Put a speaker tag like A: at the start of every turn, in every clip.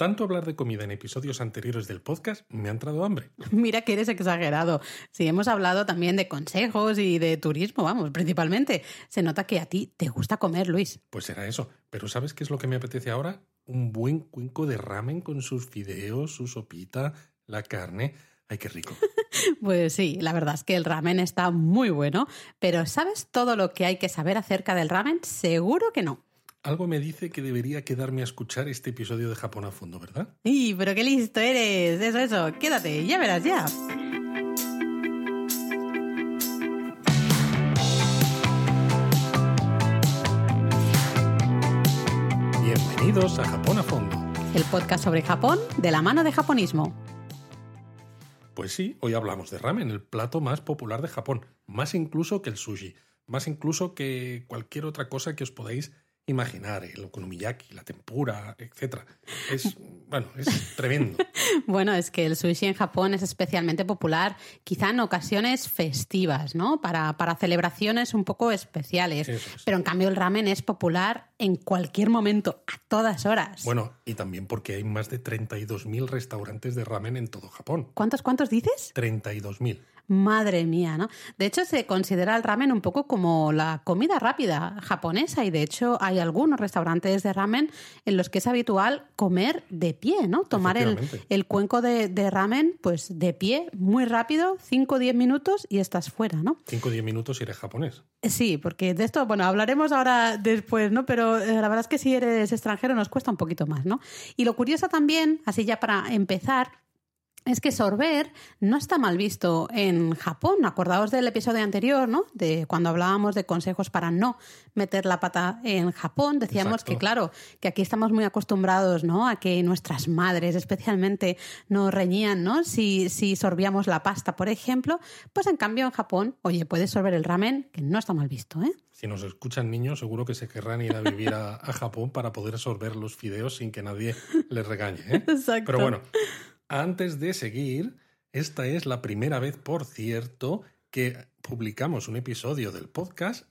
A: Tanto hablar de comida en episodios anteriores del podcast me ha entrado hambre.
B: Mira que eres exagerado. Si hemos hablado también de consejos y de turismo, vamos, principalmente. Se nota que a ti te gusta comer, Luis.
A: Pues era eso. Pero ¿sabes qué es lo que me apetece ahora? Un buen cuenco de ramen con sus fideos, su sopita, la carne. Ay, qué rico.
B: Pues sí, la verdad es que el ramen está muy bueno, pero ¿sabes todo lo que hay que saber acerca del ramen? Seguro que no.
A: Algo me dice que debería quedarme a escuchar este episodio de Japón a fondo, ¿verdad?
B: ¡Y, pero qué listo eres! Eso, eso, quédate, ya verás ya.
A: Bienvenidos a Japón a fondo.
B: El podcast sobre Japón de la mano de japonismo.
A: Pues sí, hoy hablamos de ramen, el plato más popular de Japón, más incluso que el sushi, más incluso que cualquier otra cosa que os podáis imaginar, el okonomiyaki, la tempura, etcétera. Es, bueno, es tremendo.
B: Bueno, es que el sushi en Japón es especialmente popular, quizá en ocasiones festivas, ¿no? Para, para celebraciones un poco especiales.
A: Es.
B: Pero en cambio el ramen es popular en cualquier momento, a todas horas.
A: Bueno, y también porque hay más de 32.000 restaurantes de ramen en todo Japón.
B: ¿Cuántos, cuántos dices?
A: 32.000.
B: Madre mía, ¿no? De hecho, se considera el ramen un poco como la comida rápida japonesa y de hecho hay algunos restaurantes de ramen en los que es habitual comer de pie, ¿no? Tomar el, el cuenco de, de ramen pues de pie, muy rápido, 5 o 10 minutos y estás fuera, ¿no?
A: 5 o 10 minutos y eres japonés.
B: Sí, porque de esto, bueno, hablaremos ahora después, ¿no? Pero eh, la verdad es que si eres extranjero nos cuesta un poquito más, ¿no? Y lo curioso también, así ya para empezar, es que sorber no está mal visto en Japón. Acordaos del episodio anterior, ¿no? De cuando hablábamos de consejos para no meter la pata en Japón. Decíamos
A: Exacto.
B: que, claro, que aquí estamos muy acostumbrados, ¿no? A que nuestras madres, especialmente, nos reñían, ¿no? Si, si sorbíamos la pasta, por ejemplo. Pues en cambio, en Japón, oye, puedes sorber el ramen, que no está mal visto, ¿eh?
A: Si nos escuchan niños, seguro que se querrán ir a vivir a, a Japón para poder sorber los fideos sin que nadie les regañe. ¿eh?
B: Exacto.
A: Pero bueno, antes de seguir, esta es la primera vez, por cierto, que publicamos un episodio del podcast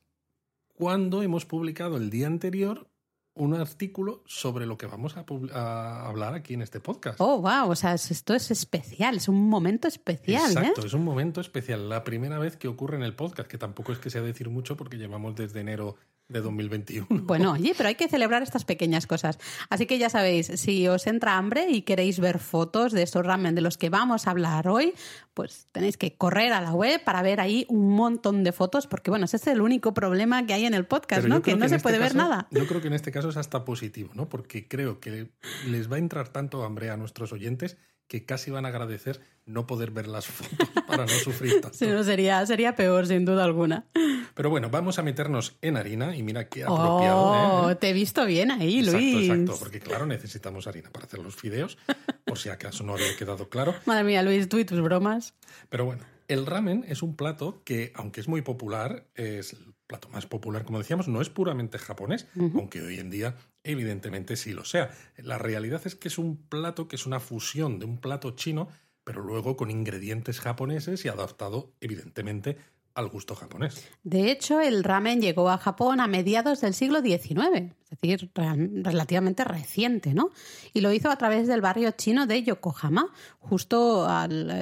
A: cuando hemos publicado el día anterior un artículo sobre lo que vamos a, a hablar aquí en este podcast.
B: Oh, wow, o sea, es- esto es especial, es un momento especial,
A: Exacto,
B: ¿eh?
A: es un momento especial, la primera vez que ocurre en el podcast, que tampoco es que sea decir mucho porque llevamos desde enero de 2021.
B: Bueno, oye, pero hay que celebrar estas pequeñas cosas. Así que ya sabéis, si os entra hambre y queréis ver fotos de estos ramen de los que vamos a hablar hoy, pues tenéis que correr a la web para ver ahí un montón de fotos, porque bueno, ese es el único problema que hay en el podcast,
A: Pero
B: ¿no? Que no se
A: este
B: puede ver nada.
A: Yo creo que en este caso es hasta positivo, ¿no? Porque creo que les va a entrar tanto hambre a nuestros oyentes que casi van a agradecer no poder ver las fotos para no sufrir tanto.
B: Si no, sería, sería peor, sin duda alguna.
A: Pero bueno, vamos a meternos en harina y mira qué apropiado.
B: Oh,
A: ¿eh?
B: te he visto bien ahí,
A: Exacto,
B: Luis.
A: exacto, porque claro, necesitamos harina para hacer los fideos, por si acaso no había quedado claro.
B: Madre mía, Luis, tú y tus bromas.
A: Pero bueno, el ramen es un plato que, aunque es muy popular, es el plato más popular, como decíamos, no es puramente japonés, aunque hoy en día evidentemente sí lo sea. La realidad es que es un plato que es una fusión de un plato chino, pero luego con ingredientes japoneses y adaptado evidentemente al gusto japonés.
B: De hecho, el ramen llegó a Japón a mediados del siglo XIX, es decir, relativamente reciente, ¿no? Y lo hizo a través del barrio chino de Yokohama, justo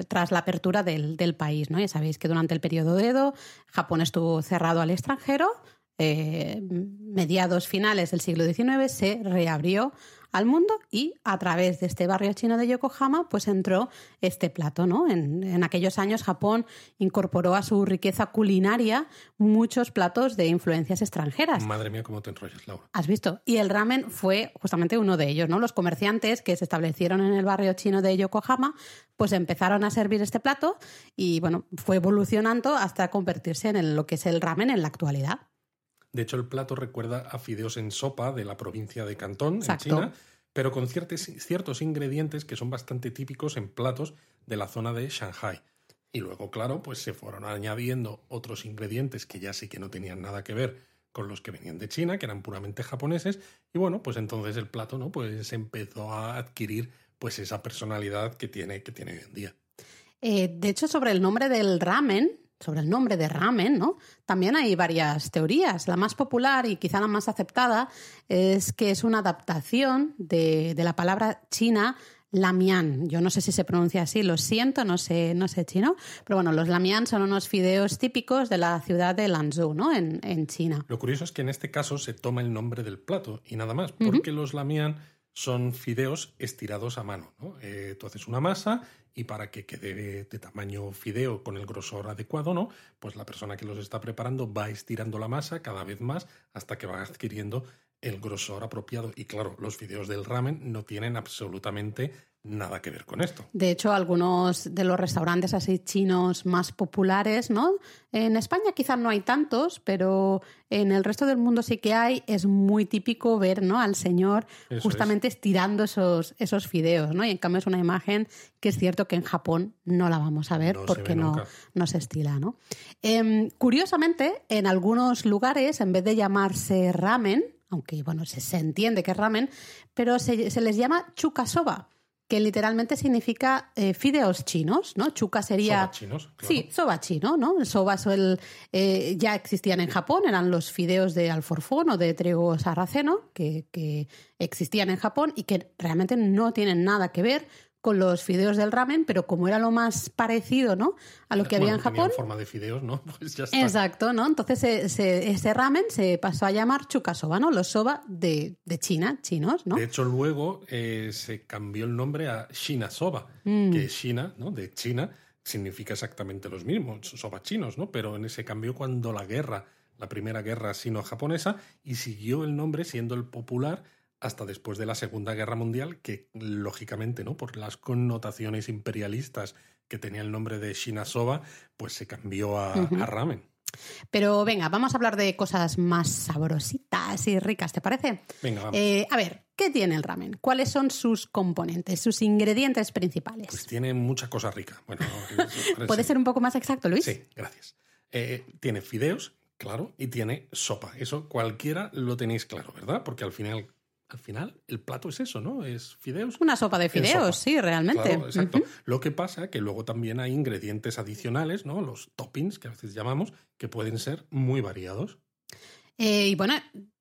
B: tras la apertura del, del país, ¿no? Ya sabéis que durante el periodo de Edo, Japón estuvo cerrado al extranjero. Eh, mediados finales del siglo XIX se reabrió al mundo y a través de este barrio chino de Yokohama pues entró este plato, ¿no? En, en aquellos años Japón incorporó a su riqueza culinaria muchos platos de influencias extranjeras.
A: Madre mía, cómo te enrollas, Laura.
B: ¿Has visto? Y el ramen fue justamente uno de ellos, ¿no? Los comerciantes que se establecieron en el barrio chino de Yokohama, pues empezaron a servir este plato y, bueno, fue evolucionando hasta convertirse en lo que es el ramen en la actualidad.
A: De hecho, el plato recuerda a fideos en sopa de la provincia de Cantón,
B: Exacto.
A: en China, pero con ciertos, ciertos ingredientes que son bastante típicos en platos de la zona de Shanghai. Y luego, claro, pues se fueron añadiendo otros ingredientes que ya sí que no tenían nada que ver con los que venían de China, que eran puramente japoneses, y bueno, pues entonces el plato, ¿no? Pues empezó a adquirir pues esa personalidad que tiene, que tiene hoy en día.
B: Eh, de hecho, sobre el nombre del ramen, sobre el nombre de ramen, ¿no? También hay varias teorías. La más popular y quizá la más aceptada es que es una adaptación de, de la palabra china lamian. Yo no sé si se pronuncia así, lo siento, no sé, no sé chino, pero bueno, los lamian son unos fideos típicos de la ciudad de Lanzhou, ¿no? En, en China.
A: Lo curioso es que en este caso se toma el nombre del plato y nada más, porque los lamian son fideos estirados a mano. ¿no? Eh, tú haces una masa y para que quede de tamaño fideo con el grosor adecuado, ¿no? Pues la persona que los está preparando va estirando la masa cada vez más hasta que va adquiriendo el grosor apropiado. Y claro, los fideos del ramen no tienen absolutamente nada que ver con esto.
B: De hecho, algunos de los restaurantes así chinos más populares, ¿no? En España quizás no hay tantos, pero en el resto del mundo sí que hay. Es muy típico ver, ¿no? Al señor justamente estirando esos, esos fideos, ¿no? Y en cambio es una imagen que es cierto que en Japón no la vamos a ver porque no, no se estila, ¿no? Em, curiosamente, en algunos lugares, en vez de llamarse ramen, aunque bueno, se, entiende que es ramen, pero se, se les llama chukasoba que literalmente significa eh, fideos chinos, ¿no? Chuka sería...
A: Soba chinos,
B: Sí, soba chino, ¿no? El soba el, eh, ya existían en Japón, eran los fideos de alforfón o de trigo sarraceno que, que existían en Japón y que realmente no tienen nada que ver con los fideos del ramen, pero como era lo más parecido, ¿no? A lo que había en Japón.
A: forma de fideos, ¿no? Pues ya está.
B: Exacto, ¿no? Entonces ese ramen se pasó a llamar chukasoba, ¿no? Los soba de, China, chinos, ¿no?
A: De hecho, luego eh, se cambió el nombre a Shinasoba, mm. que China, ¿no? De China, significa exactamente los mismos, soba chinos, ¿no? Pero en ese cambio cuando la guerra, la primera guerra sino-japonesa, y siguió el nombre siendo el popular hasta después de la Segunda Guerra Mundial, que lógicamente, ¿no? Por las connotaciones imperialistas que tenía el nombre de Shinasoba, pues se cambió a, ramen.
B: Pero venga, vamos a hablar de cosas más sabrositas y ricas, ¿te parece?
A: Venga, vamos.
B: Eh, a ver, ¿qué tiene el ramen? ¿Cuáles son sus componentes, sus ingredientes principales?
A: Pues tiene mucha cosa rica. Bueno,
B: ¿Puede ser un poco más exacto, Luis?
A: Sí, gracias. Eh, tiene fideos, claro, y tiene sopa. Eso cualquiera lo tenéis claro, ¿verdad? Porque al final al final el plato es eso, ¿no? Es fideos.
B: Una sopa de fideos, sí, realmente.
A: exacto. Lo que pasa que luego también hay ingredientes adicionales, ¿no? Los toppings, que a veces llamamos, que pueden ser muy variados.
B: Eh, y bueno,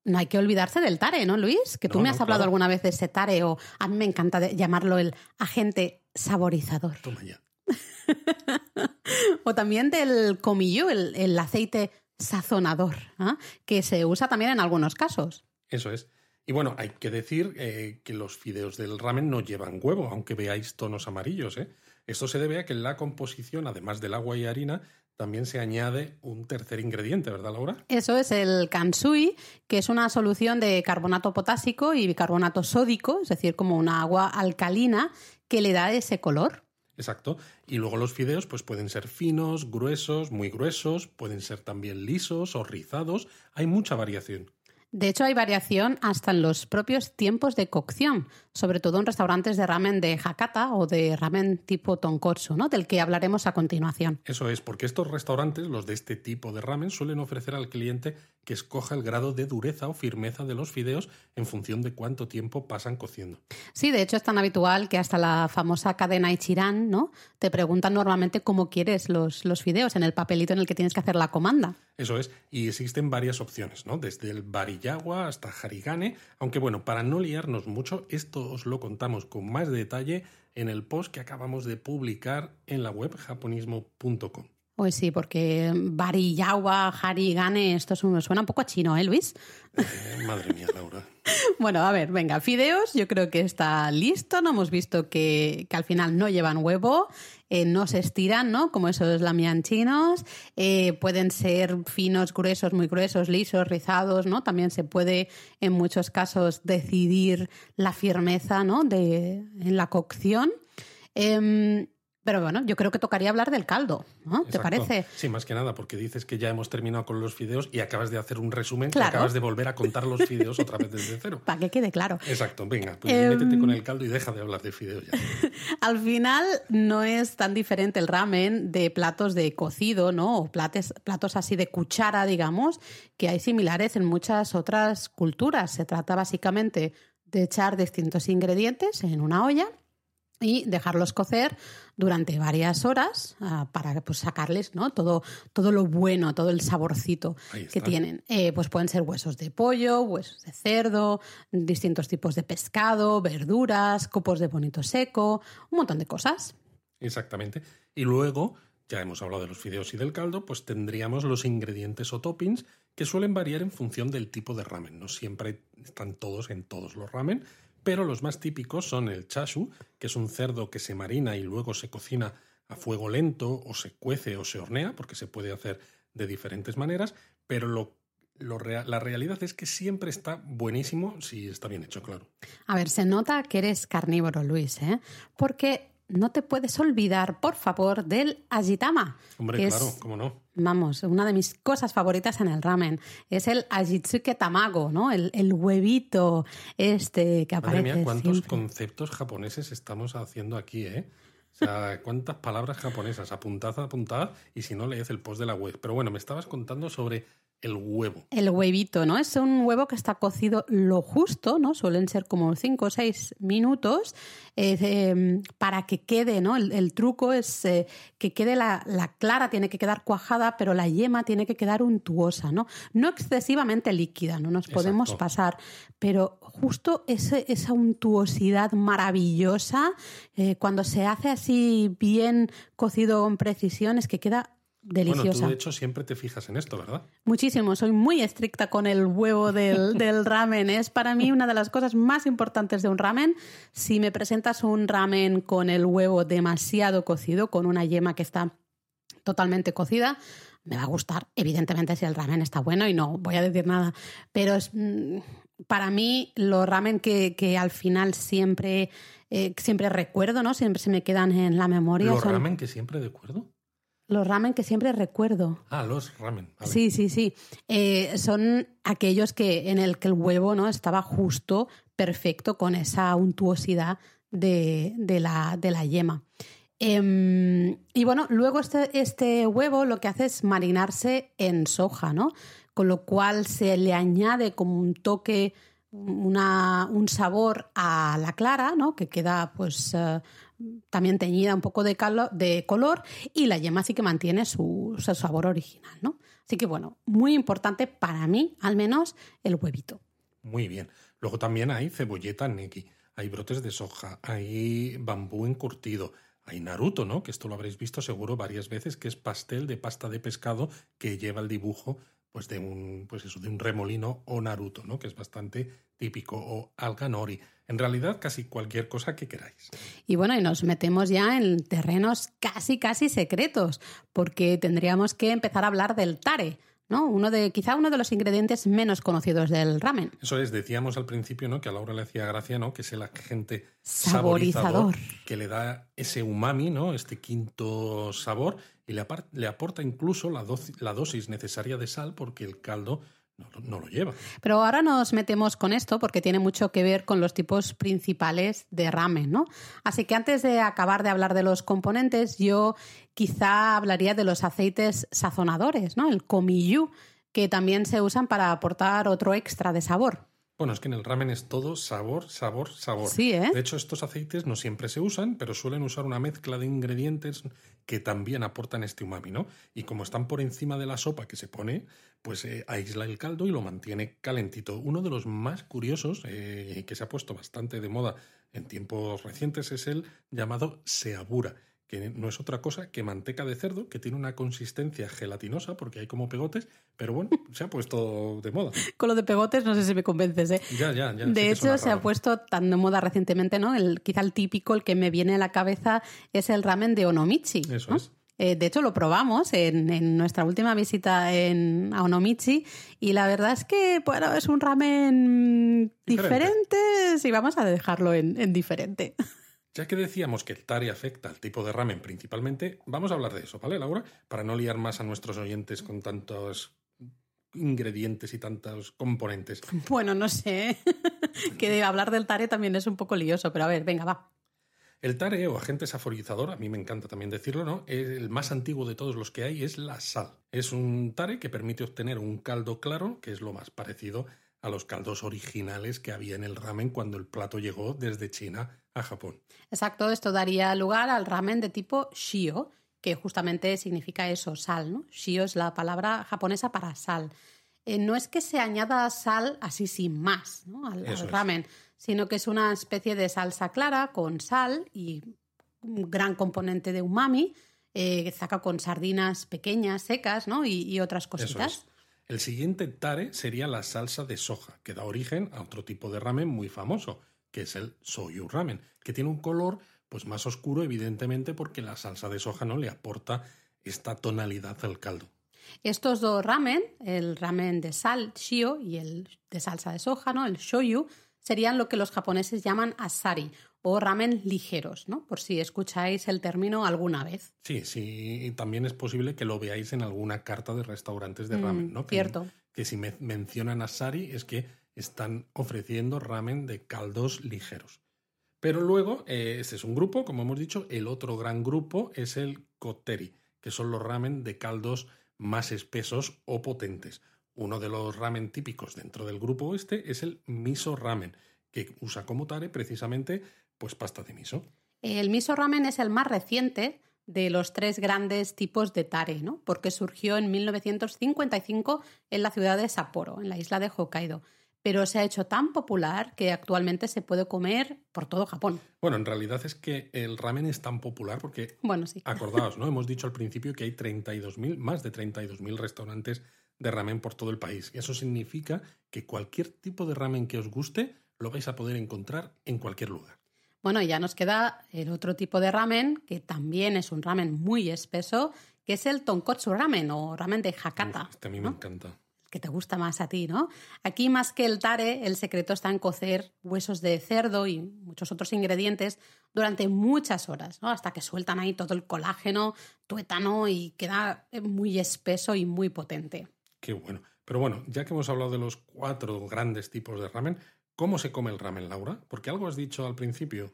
B: no hay que olvidarse del tare, ¿no, Luis? Que tú me has hablado alguna vez de ese tare, o a mí me encanta llamarlo el agente saborizador.
A: Toma ya.
B: o también del comillo, el, aceite sazonador, ¿ah? que se usa también en algunos casos.
A: Eso es. Y bueno, hay que decir eh, que los fideos del ramen no llevan huevo, aunque veáis tonos amarillos. ¿eh? Esto se debe a que en la composición, además del agua y harina, también se añade un tercer ingrediente, ¿verdad, Laura?
B: Eso es el kansui, que es una solución de carbonato potásico y bicarbonato sódico, es decir, como una agua alcalina que le da ese color.
A: Exacto. Y luego los fideos pues pueden ser finos, gruesos, muy gruesos, pueden ser también lisos o rizados. Hay mucha variación.
B: De hecho, hay variación hasta en los propios tiempos de cocción, sobre todo en restaurantes de ramen de Hakata o de ramen tipo tonkotsu, ¿no? del que hablaremos a continuación.
A: Eso es, porque estos restaurantes, los de este tipo de ramen, suelen ofrecer al cliente que escoja el grado de dureza o firmeza de los fideos en función de cuánto tiempo pasan cociendo.
B: Sí, de hecho es tan habitual que hasta la famosa cadena Ichiran, ¿no? Te preguntan normalmente cómo quieres los, los fideos en el papelito en el que tienes que hacer la comanda.
A: Eso es, y existen varias opciones, ¿no? Desde el hasta harigane, aunque bueno, para no liarnos mucho, esto os lo contamos con más detalle en el post que acabamos de publicar en la web japonismo.com.
B: Pues sí, porque Bariyawa, Harigane, esto suena un poco a chino, ¿eh, Luis?
A: Eh, madre mía, Laura.
B: bueno, a ver, venga, fideos, yo creo que está listo, ¿no? Hemos visto que, al final no llevan huevo, eh, no se estiran, ¿no? Como esos lamian chinos, eh, pueden ser finos, gruesos, muy gruesos, lisos, rizados, ¿no? También se puede, en muchos casos, decidir la firmeza, ¿no? De, en la cocción. Em, pero bueno, yo creo que tocaría hablar del caldo, ¿no? ¿Te parece?
A: Sí, más que nada, porque dices que ya hemos terminado con los fideos y acabas de hacer un resumen y acabas de volver a contar los fideos otra vez desde cero.
B: Para que quede claro.
A: Exacto, venga, pues métete con el caldo y deja de hablar de fideos ya.
B: Al final no es tan diferente el ramen de platos de cocido, ¿no? O platos, platos así de cuchara, digamos, que hay similares en muchas otras culturas. Se trata básicamente de echar distintos ingredientes en una olla y dejarlos cocer durante varias horas ah, para pues, sacarles ¿no? todo, todo lo bueno, todo el saborcito que tienen. Eh, pues pueden ser huesos de pollo, huesos de cerdo, distintos tipos de pescado, verduras, copos de bonito seco, un montón de cosas.
A: Exactamente. Y luego, ya hemos hablado de los fideos y del caldo, pues tendríamos los ingredientes o toppings que suelen variar en función del tipo de ramen. No siempre están todos en todos los ramen, pero los más típicos son el chashu, que es un cerdo que se marina y luego se cocina a fuego lento o se cuece o se hornea, porque se puede hacer de diferentes maneras, pero lo, la realidad es que siempre está buenísimo si está bien hecho, claro.
B: A ver, se nota que eres carnívoro, Luis, ¿eh? porque no te puedes olvidar, por favor, del ajitama.
A: Hombre, claro, cómo no.
B: Vamos, una de mis cosas favoritas en el ramen es el ajitsuke tamago, ¿no? El, huevito este que aparece.
A: Madre mía, cuántos conceptos japoneses estamos haciendo aquí, ¿eh? O sea, cuántas palabras japonesas, apuntad, apuntad, y si no, leed el post de la web. Pero bueno, me estabas contando sobre el huevo.
B: El huevito, ¿no? Es un huevo que está cocido lo justo, ¿no? Suelen ser como 5 o 6 minutos em, para que quede, ¿no? El, truco es eh, que quede la, clara, tiene que quedar cuajada, pero la yema tiene que quedar untuosa, ¿no? No excesivamente líquida, no nos podemos pasar, pero justo esa untuosidad maravillosa, eh, cuando se hace así bien cocido con precisión, es que queda deliciosa. Bueno,
A: tú de hecho siempre te fijas en esto, ¿verdad?
B: Muchísimo, soy muy estricta con el huevo del, del, ramen. Es para mí una de las cosas más importantes de un ramen. Si me presentas un ramen con el huevo demasiado cocido, con una yema que está totalmente cocida, me va a gustar. Evidentemente, si el ramen está bueno y no voy a decir nada. Pero es, mm, para mí, los ramen que, que al final siempre, eh, siempre recuerdo, ¿no? Siempre se me quedan en la memoria.
A: ¿Los ramen que siempre recuerdo?
B: Los ramen que siempre recuerdo.
A: Ah, los ramen.
B: Sí, sí, sí. Eh, son aquellos que en el que el huevo no estaba justo, perfecto, con esa untuosidad de, la, de la yema. Em, y bueno, luego este, este huevo lo que hace es marinarse en soja, ¿no? Con lo cual se le añade como un toque, una, un sabor a la clara, ¿no? Que queda pues eh, también teñida un poco de, de color y la yema sí que mantiene su, sabor original, ¿no? Así que bueno, muy importante para mí, al menos, el huevito.
A: Muy bien. Luego también hay cebolleta neki, hay brotes de soja, hay bambú encurtido, hay Naruto, ¿no? Que esto lo habréis visto seguro varias veces, que es pastel de pasta de pescado que lleva el dibujo pues de un pues eso, de un remolino o Naruto, ¿no? Que es bastante típico o alga nori. En realidad, casi cualquier cosa que queráis.
B: Y bueno, y nos metemos ya en terrenos casi, casi secretos, porque tendríamos que empezar a hablar del tare. ¿No? Uno de, quizá uno de los ingredientes menos conocidos del ramen.
A: Eso es, decíamos al principio, ¿no? Que a Laura le hacía gracia, ¿no? Que es el agente saborizador, que le da ese umami, ¿no? Este quinto sabor y le, le aporta incluso la, la dosis necesaria de sal porque el caldo no, lo lleva.
B: Pero ahora nos metemos con esto porque tiene mucho que ver con los tipos principales de ramen, ¿no? Así que antes de acabar de hablar de los componentes, yo quizá hablaría de los aceites sazonadores, ¿no? El komiyu, que también se usan para aportar otro extra de sabor.
A: Bueno, es que en el ramen es todo sabor, sabor, sabor.
B: Sí, ¿eh?
A: De hecho, estos aceites no siempre se usan, pero suelen usar una mezcla de ingredientes que también aportan este umami, ¿no? Y como están por encima de la sopa que se pone, pues eh, aísla el caldo y lo mantiene calentito. Uno de los más curiosos, eh, que se ha puesto bastante de moda en tiempos recientes, es el llamado seabura que no es otra cosa que manteca de cerdo, que tiene una consistencia gelatinosa, porque hay como pegotes, pero bueno, se ha puesto de moda.
B: Con lo de pegotes no sé si me convences, ¿eh?
A: Ya, ya, ya.
B: De hecho, se ha puesto tan de moda recientemente, ¿no? El, quizá el típico, el que me viene a la cabeza, es el ramen de Onomichi.
A: Eso es.
B: Eh, de hecho, lo probamos en, nuestra última visita en, a Onomichi y la verdad es que, bueno, es un ramen diferente, sí, vamos a dejarlo en diferente.
A: Ya que decíamos que el tare afecta al tipo de ramen principalmente, vamos a hablar de eso, ¿vale, Laura? Para no liar más a nuestros oyentes con tantos ingredientes y tantos componentes.
B: Bueno, no sé. que hablar del tare también es un poco lioso, pero a ver, venga, va.
A: El tare o agente saforizador, a mí me encanta también decirlo, ¿no? El más antiguo de todos los que hay es la sal. Es un tare que permite obtener un caldo claro, que es lo más parecido a los caldos originales que había en el ramen cuando el plato llegó desde China a Japón.
B: Exacto, esto daría lugar al ramen de tipo shio, que justamente significa eso, sal, ¿no? Shio es la palabra japonesa para sal. Eh, no es que se añada sal así sin más ¿no? al, al ramen, sino que es una especie de salsa clara con sal y un gran componente de umami, eh, saca con sardinas pequeñas, secas, ¿no? Y, otras cositas.
A: El siguiente tare sería la salsa de soja, que da origen a otro tipo de ramen muy famoso, que es el soyu ramen, que tiene un color pues más oscuro, evidentemente, porque la salsa de soja no le aporta esta tonalidad al caldo.
B: Estos dos ramen, el ramen de sal, shio, y el de salsa de soja, ¿no? el shoyu, serían lo que los japoneses llaman asari o ramen ligeros, ¿no? Por si escucháis el término alguna vez.
A: Sí, sí, también es posible que lo veáis en alguna carta de restaurantes de ramen, ¿no?
B: cierto.
A: Que si me mencionan asari es que están ofreciendo ramen de caldos ligeros. Pero luego, eh, este es un grupo, como hemos dicho, el otro gran grupo es el koteri, que son los ramen de caldos más espesos o potentes. Uno de los ramen típicos dentro del grupo este es el miso ramen, que usa como tare precisamente pues pasta de miso.
B: El miso ramen es el más reciente de los tres grandes tipos de tare, ¿no? Porque surgió en 1955 en la ciudad de Sapporo, en la isla de Hokkaido. Pero se ha hecho tan popular que actualmente se puede comer por todo Japón.
A: Bueno, en realidad es que el ramen es tan popular porque,
B: bueno, sí.
A: acordaos, ¿no? Hemos dicho al principio que hay 32.000, más de 32.000 restaurantes de ramen por todo el país. Y eso significa que cualquier tipo de ramen que os guste lo vais a poder encontrar en cualquier lugar.
B: Bueno, ya nos queda el otro tipo de ramen, que también es un ramen muy espeso, que es el tonkotsu ramen o ramen de Hakata.
A: este a mí me encanta.
B: Que te gusta más a ti, ¿no? Aquí más que el tare, el secreto está en cocer huesos de cerdo y muchos otros ingredientes durante muchas horas, ¿no? Hasta que sueltan ahí todo el colágeno, tuétano y queda muy espeso y muy potente.
A: Qué bueno. Pero bueno, ya que hemos hablado de los cuatro grandes tipos de ramen, ¿cómo se come el ramen, Laura? Porque algo has dicho al principio.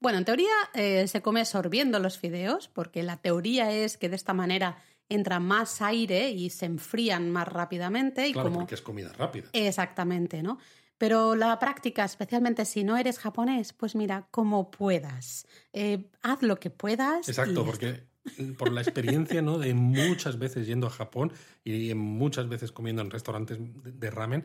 B: Bueno, en teoría eh, se come sorbiendo los fideos, porque la teoría es que de esta manera entra más aire y se enfrían más rápidamente. Y
A: claro, porque es comida rápida.
B: Exactamente, ¿no? Pero la práctica, especialmente si no eres japonés, pues mira, como puedas. Eh, haz lo que puedas.
A: Exacto, porque por la experiencia ¿no? de muchas veces yendo a Japón y muchas veces comiendo en restaurantes de ramen,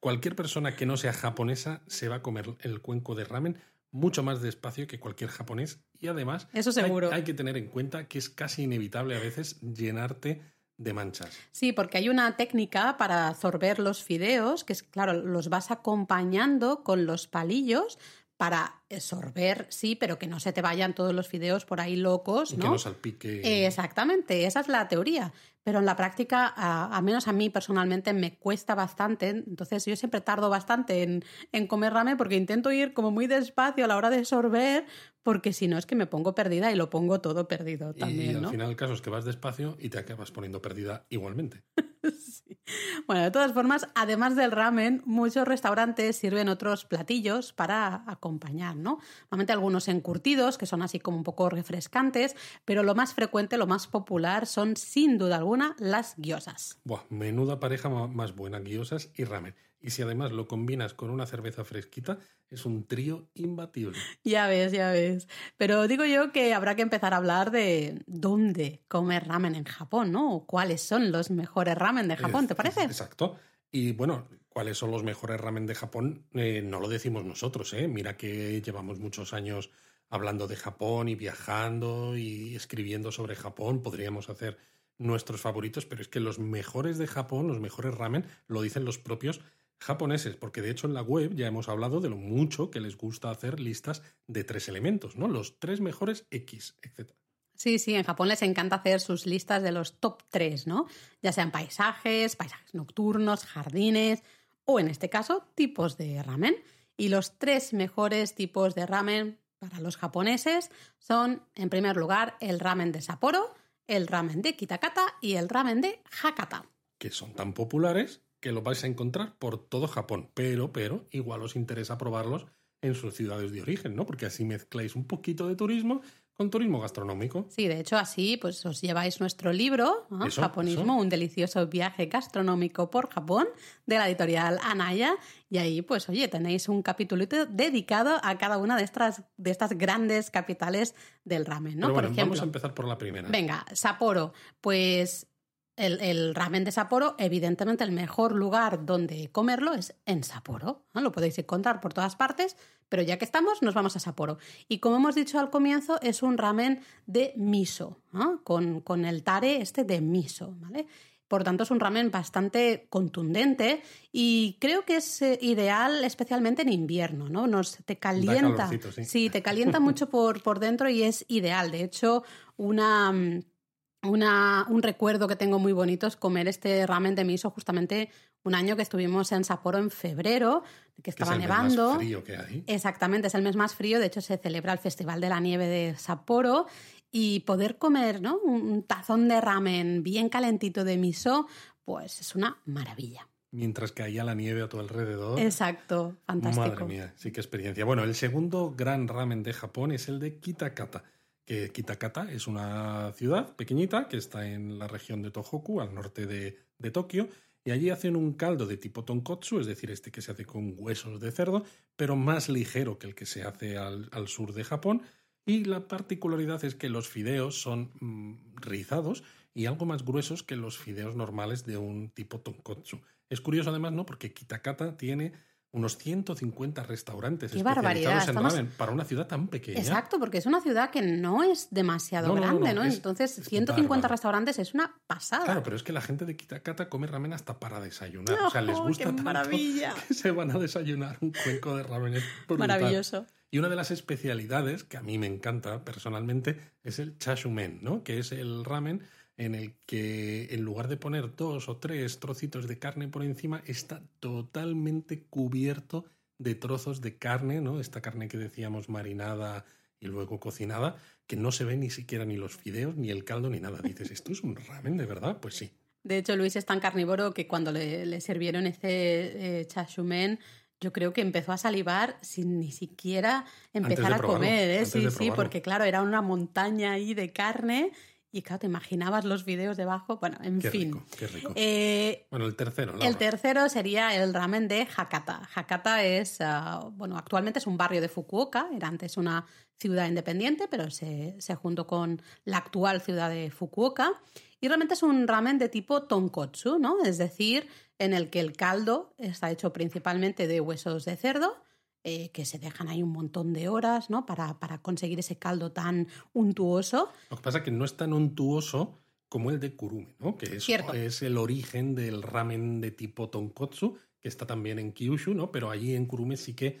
A: cualquier persona que no sea japonesa se va a comer el cuenco de ramen mucho más despacio que cualquier japonés y además
B: Eso seguro.
A: Hay, hay, que tener en cuenta que es casi inevitable a veces llenarte de manchas.
B: Sí, porque hay una técnica para absorber los fideos, que es, claro, los vas acompañando con los palillos para sorber, sí, pero que no se te vayan todos los fideos por ahí locos, ¿no?
A: que no salpique.
B: exactamente, esa es la teoría. Pero en la práctica, a, menos a mí personalmente, me cuesta bastante. Entonces yo siempre tardo bastante en, en comer ramen porque intento ir como muy despacio a la hora de sorber, porque si no es que me pongo perdida y lo pongo todo perdido también.
A: Y
B: al
A: final el caso es que vas despacio y te acabas poniendo perdida igualmente.
B: sí. Bueno, de todas formas, además del ramen, muchos restaurantes sirven otros platillos para acompañar, ¿no? Normalmente algunos encurtidos, que son así como un poco refrescantes, pero lo más frecuente, lo más popular son sin duda alguna las guiosas.
A: Buah, menuda pareja más buena, guiosas y ramen. Y si además lo combinas con una cerveza fresquita, es un trío imbatible.
B: Ya ves, ya ves. Pero digo yo que habrá que empezar a hablar de dónde comer ramen en Japón, ¿no? O cuáles son los mejores ramen de Japón, ¿te parece?
A: Exacto. Y bueno, cuáles son los mejores ramen de Japón eh, no lo decimos nosotros, ¿eh? Mira que llevamos muchos años hablando de Japón y viajando y escribiendo sobre Japón. Podríamos hacer nuestros favoritos, pero es que los mejores de Japón, los mejores ramen, lo dicen los propios japoneses, porque de hecho en la web ya hemos hablado de lo mucho que les gusta hacer listas de tres elementos, ¿no? Los tres mejores X, etc.
B: Sí, sí, en Japón les encanta hacer sus listas de los top tres, ¿no? Ya sean paisajes, paisajes nocturnos, jardines o en este caso tipos de ramen. Y los tres mejores tipos de ramen para los japoneses son, en primer lugar, el ramen de Sapporo, el ramen de Kitakata y el ramen de Hakata.
A: Que son tan populares que lo vais a encontrar por todo Japón, pero, pero, igual os interesa probarlos en sus ciudades de origen, ¿no? Porque así mezcláis un poquito de turismo con turismo gastronómico.
B: Sí, de hecho así pues os lleváis nuestro libro, ¿no?
A: Eso,
B: Japonismo,
A: eso.
B: un delicioso viaje gastronómico por Japón, de la editorial Anaya, y ahí pues oye, tenéis un capítulo dedicado a cada una de estas, de estas grandes capitales del ramen, ¿no?
A: Pero bueno,
B: por ejemplo,
A: vamos a empezar por la primera.
B: venga, Sapporo, pues el, el ramen de Sapporo, evidentemente el mejor lugar donde comerlo es en Sapporo. ¿no? Lo podéis encontrar por todas partes, pero ya que estamos, nos vamos a Sapporo. Y como hemos dicho al comienzo, es un ramen de miso, ¿no? con, con el tare este de miso, ¿vale? Por tanto, es un ramen bastante contundente y creo que es eh, ideal especialmente en invierno, ¿no? Nos te calienta.
A: sí.
B: te calienta mucho por, por dentro y es ideal. De hecho, una, mm, una, un recuerdo que tengo muy bonito es comer este ramen de miso justamente un año que estuvimos en Sapporo en febrero, que
A: Que es
B: estaba
A: el mes
B: nevando.
A: más frío que hay.
B: Exactamente, es el mes más frío. De hecho, se celebra el Festival de la Nieve de Sapporo. Y poder comer ¿no? un tazón de ramen bien calentito de miso, pues es una maravilla.
A: Mientras que haya la nieve a tu alrededor.
B: Exacto, fantástico.
A: Madre mía, sí que experiencia. Bueno, el segundo gran ramen de Japón es el de Kitakata. Que Kitakata es una ciudad pequeñita que está en la región de Tohoku, al norte de, Tokio, y allí hacen un caldo de tipo tonkotsu, es decir, este que se hace con huesos de cerdo, pero más ligero que el que se hace al, al sur de Japón. Y la particularidad es que los fideos son mm, rizados y algo más gruesos que los fideos normales de un tipo tonkotsu. Es curioso además, ¿no? Porque Kitakata tiene unos 150 restaurantes
B: Qué
A: especializados
B: barbaridad,
A: en
B: estamos-
A: ramen para una ciudad tan pequeña.
B: Exacto, porque es una ciudad que no es demasiado
A: No, no, no,
B: grande,
A: no,
B: ¿no?
A: es-
B: Entonces,
A: es
B: 150
A: bárbaro.
B: restaurantes es una pasada.
A: Claro, pero es que la gente de Kitakata come ramen hasta para desayunar.
B: ¡Oh,
A: o sea, les gusta
B: qué
A: tanto
B: maravilla!
A: que se van a desayunar un cuenco de ramen. Es.
B: Maravilloso.
A: Y una de las especialidades que a mí me encanta personalmente es el chashumen, ¿no? Que es el ramen en el que en lugar de poner dos o tres trocitos de carne por encima está totalmente cubierto de trozos de carne, ¿no? Esta carne que decíamos marinada y luego cocinada, que no se ve ni siquiera ni los fideos, ni el caldo, ni nada. Dices, ¿esto es un ramen de verdad? Pues sí.
B: De hecho, Luis es tan carnívoro que cuando le, le sirvieron ese eh, chashumen, yo creo que empezó a salivar sin ni siquiera empezar a
A: probarlo,
B: comer, ¿eh? Sí, sí, porque claro, era una montaña ahí de carne y claro, te imaginabas los videos debajo. Bueno, en
A: Qué
B: fin.
A: rico, qué rico.
B: Eh,
A: bueno, el tercero, Laura.
B: el tercero sería el ramen de Hakata. Hakata es, ah, bueno, actualmente es un barrio de Fukuoka, era antes una ciudad independiente, pero se, se juntó con la actual ciudad de Fukuoka. Y realmente es un ramen de tipo tonkotsu, ¿no? Es decir, en el que el caldo está hecho principalmente de huesos de cerdo, eh, que se dejan ahí un montón de horas, ¿no? Para, para conseguir ese caldo tan untuoso.
A: Lo que pasa es que no es tan untuoso como el de Kurume, ¿no? Que es, es el origen del ramen de tipo tonkotsu, que está también en Kyushu, ¿no? Pero allí en Kurume sí que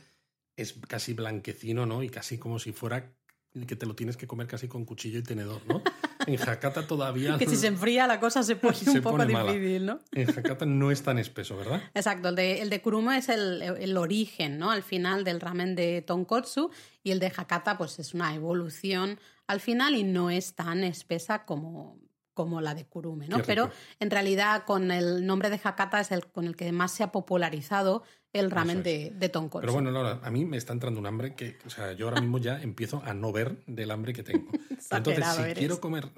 A: es casi blanquecino, ¿no? Y casi como si fuera que te lo tienes que comer casi con cuchillo y tenedor, ¿no? En Hakata todavía...
B: Que si se enfría la cosa se pone
A: Se
B: un poco
A: pone mala.
B: difícil, ¿no?
A: En Hakata no es tan espeso, ¿verdad?
B: Exacto, el de, el de Kurumo es el, el origen, ¿no? Al final del ramen de tonkotsu y el de Hakata pues es una evolución al final y no es tan espesa como, como la de Kurume, ¿no? Pero en realidad con el nombre de Hakata es el con el que más se ha popularizado el ramen de, de tonkotsu.
A: Pero bueno, Laura, a mí me está entrando un hambre que, o sea, yo ahora mismo ya empiezo a no ver del hambre que tengo. Entonces, si
B: eres.
A: quiero comer,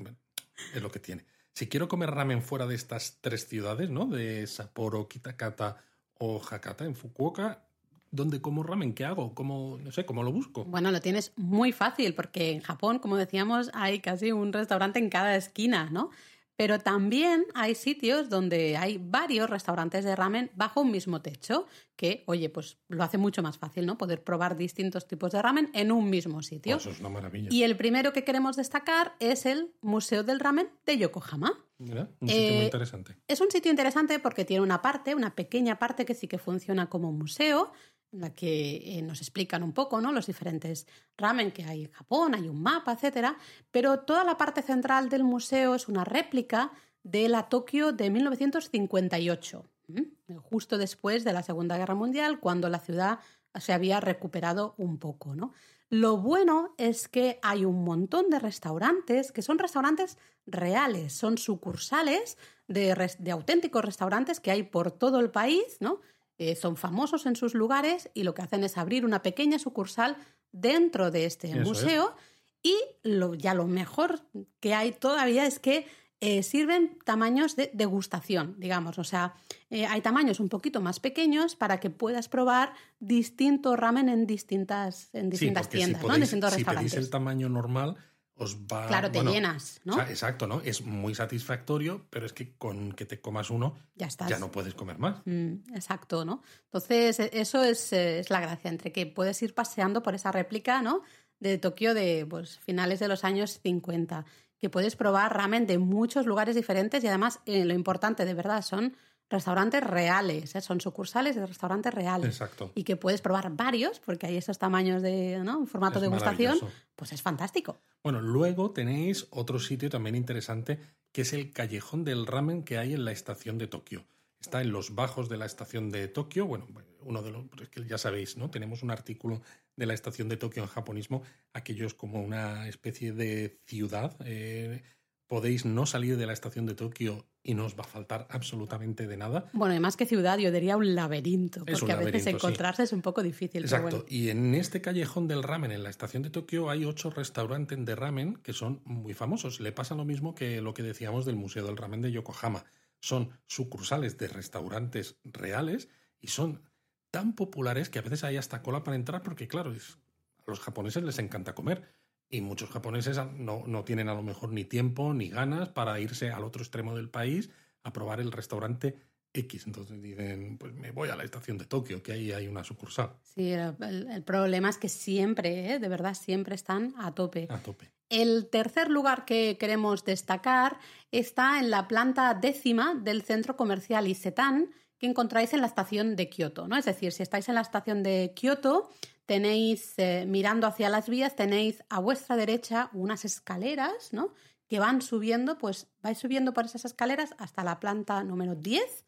A: es lo que tiene. Si quiero comer ramen fuera de estas tres ciudades, ¿no? De Sapporo, Kitakata o Hakata en Fukuoka, ¿dónde como ramen? ¿Qué hago? ¿Cómo, no sé, cómo lo busco?
B: Bueno, lo tienes muy fácil porque en Japón, como decíamos, hay casi un restaurante en cada esquina, ¿no? Pero también hay sitios donde hay varios restaurantes de ramen bajo un mismo techo, que, oye, pues lo hace mucho más fácil, ¿no? Poder probar distintos tipos de ramen en un mismo sitio.
A: Oh, eso es una maravilla.
B: Y el primero que queremos destacar es el Museo del Ramen de Yokohama.
A: Mira, un sitio muy
B: Eh,
A: interesante.
B: Es un sitio interesante porque tiene una parte, una pequeña parte que sí que funciona como museo, en la que eh, nos explican un poco ¿no? los diferentes ramen que hay en Japón, hay un mapa, etcétera. Pero toda la parte central del museo es una réplica de la Tokio de 1958, ¿m? justo después de la Segunda Guerra Mundial, cuando la ciudad se había recuperado un poco, ¿no? Lo bueno es que hay un montón de restaurantes que son restaurantes reales, son sucursales de, de auténticos restaurantes que hay por todo el país, ¿no? Eh, son famosos en sus lugares y lo que hacen es abrir una pequeña sucursal dentro de este
A: Eso es.
B: museo Y lo, ya lo mejor que hay todavía es que eh, sirven tamaños de degustación, digamos. O sea, eh, hay tamaños un poquito más pequeños para que puedas probar distintos ramen en distintas, en distintas tiendas, ¿no? En distintos
A: si
B: restaurantes.
A: pedís el tamaño normal, os va.
B: Claro, te
A: bueno,
B: llenas, ¿no?
A: exacto, ¿no? Es muy satisfactorio, pero es que con que te comas uno,
B: ya estás.
A: ya no puedes comer más.
B: Mm, exacto, ¿no? Entonces, e- eso es, eh, es la gracia, entre que puedes ir paseando por esa réplica, ¿no? De Tokio de pues, finales de los años 50, que puedes probar ramen de muchos lugares diferentes y además eh, lo importante de verdad son restaurantes reales, ¿eh? son sucursales de restaurantes reales.
A: Exacto.
B: Y que puedes probar varios, porque hay esos tamaños de, ¿no? Formato
A: Es
B: de degustación,
A: maravilloso.
B: pues es fantástico.
A: Bueno, luego tenéis otro sitio también interesante, que es el callejón del ramen que hay en la estación de Tokio. Está en los bajos de la estación de Tokio. Bueno, uno de los. Es que ya sabéis, ¿no? Tenemos un artículo de la estación de Tokio en japonismo. Aquello es como una especie de ciudad. eh, podéis no salir de la estación de Tokio y no os va a faltar absolutamente de nada.
B: Bueno, y más que ciudad, yo diría un laberinto, porque
A: un
B: a veces
A: sí.
B: encontrarse es un poco difícil. pero
A: Exacto.
B: bueno.
A: Y en este callejón del ramen en la estación de Tokio hay ocho restaurantes de ramen que son muy famosos. Le pasa lo mismo que lo que decíamos del Museo del Ramen de Yokohama. Son sucursales de restaurantes reales y son tan populares que a veces hay hasta cola para entrar porque, claro, es- a los japoneses les encanta comer. Y muchos japoneses no, no tienen a lo mejor ni tiempo ni ganas para irse al otro extremo del país a probar el restaurante X. Entonces dicen, pues me voy a la estación de Tokio, que ahí hay una sucursal.
B: Sí, el, problema es que siempre, ¿eh? de verdad, siempre están a tope.
A: A tope.
B: El tercer lugar que queremos destacar está en la planta décima del centro comercial Isetan, que encontráis en la estación de Kioto, ¿no? Es decir, si estáis en la estación de Kioto, tenéis, eh, mirando hacia las vías, tenéis a vuestra derecha unas escaleras, ¿no? Que van subiendo, pues vais subiendo por esas escaleras hasta la planta número 10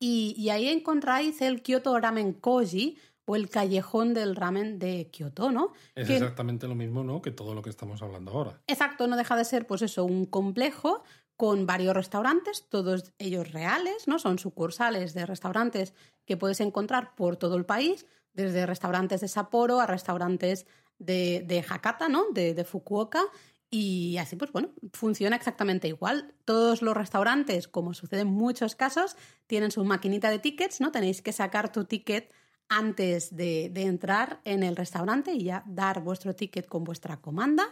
B: y, y ahí encontráis el Kyoto Ramen Koji o el callejón del ramen de Kioto, ¿no?
A: Es
B: Que-
A: exactamente lo mismo, ¿no? Que todo lo que estamos hablando ahora.
B: Exacto, no deja de ser, pues eso, un complejo con varios restaurantes, todos ellos reales, ¿no? Son sucursales de restaurantes que puedes encontrar por todo el país, desde restaurantes de Sapporo a restaurantes de, de Hakata, ¿no? De, de Fukuoka. Y así, pues bueno, funciona exactamente igual. Todos los restaurantes, como sucede en muchos casos, tienen su maquinita de tickets, ¿no? Tenéis que sacar tu ticket antes de, de entrar en el restaurante y ya dar vuestro ticket con vuestra comanda.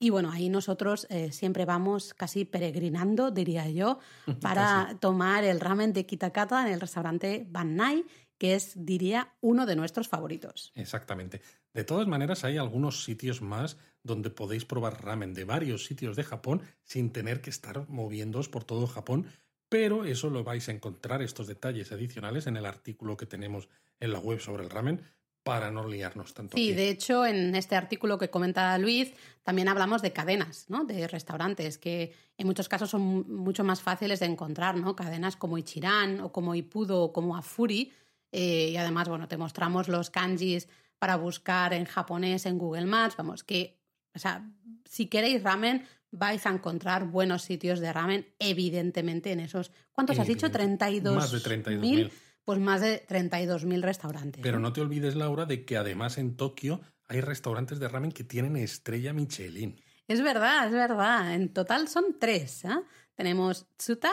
B: Y bueno, ahí nosotros eh, siempre vamos casi peregrinando, diría yo, para tomar el ramen de Kitakata en el restaurante Bannai, que es, diría, uno de nuestros favoritos.
A: Exactamente. De todas maneras, hay algunos sitios más donde podéis probar ramen de varios sitios de Japón sin tener que estar moviéndoos por todo Japón, pero eso lo vais a encontrar, estos detalles adicionales, en el artículo que tenemos en la web sobre el ramen para no liarnos tanto.
B: Sí,
A: aquí.
B: de hecho, en este artículo que comenta Luis, también hablamos de cadenas, ¿no? De restaurantes, que en muchos casos son mucho más fáciles de encontrar, ¿no? Cadenas como Ichiran o como Ipudo o como Afuri. Eh, y además, bueno, te mostramos los kanjis para buscar en japonés en Google Maps. Vamos, que, o sea, si queréis ramen, vais a encontrar buenos sitios de ramen, evidentemente, en esos. ¿Cuántos has dicho?
A: Evidentemente.
B: 32.
A: Más de 32.000.
B: Pues más de 32.000 restaurantes.
A: Pero no te olvides, Laura, de que además en Tokio hay restaurantes de ramen que tienen estrella Michelin.
B: Es verdad, es verdad. En total son tres. ¿eh? Tenemos Tsuta,